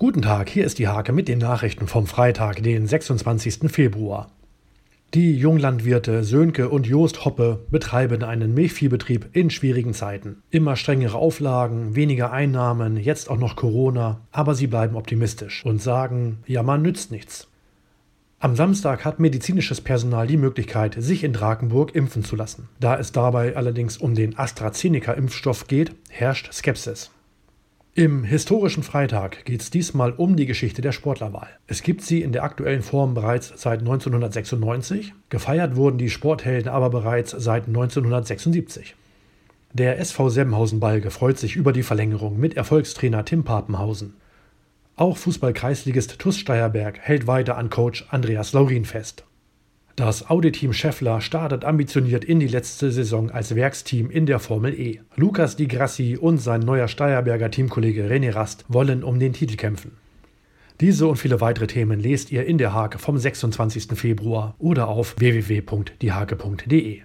Guten Tag, hier ist die Hake mit den Nachrichten vom Freitag, den 26. Februar. Die Junglandwirte Sönke und Jost Hoppe betreiben einen Milchviehbetrieb in schwierigen Zeiten. Immer strengere Auflagen, weniger Einnahmen, jetzt auch noch Corona, aber sie bleiben optimistisch und sagen, Jammern nützt nichts. Am Samstag hat medizinisches Personal die Möglichkeit, sich in Drakenburg impfen zu lassen. Da es dabei allerdings um den AstraZeneca-Impfstoff geht, herrscht Skepsis. Im historischen Freitag geht es diesmal um die Geschichte der Sportlerwahl. Es gibt sie in der aktuellen Form bereits seit 1996, gefeiert wurden die Sporthelden aber bereits seit 1976. Der SV Semhausen-Balge freut sich über die Verlängerung mit Erfolgstrainer Tim Papenhausen. Auch Fußball-Kreisligist TuS Steierberg hält weiter an Coach Andreas Laurin fest. Das Audi-Team Scheffler startet ambitioniert in die letzte Saison als Werksteam in der Formel E. Lukas Di Grassi und sein neuer Steierberger Teamkollege René Rast wollen um den Titel kämpfen. Diese und viele weitere Themen lest ihr in der Hake vom 26. Februar oder auf www.diehake.de.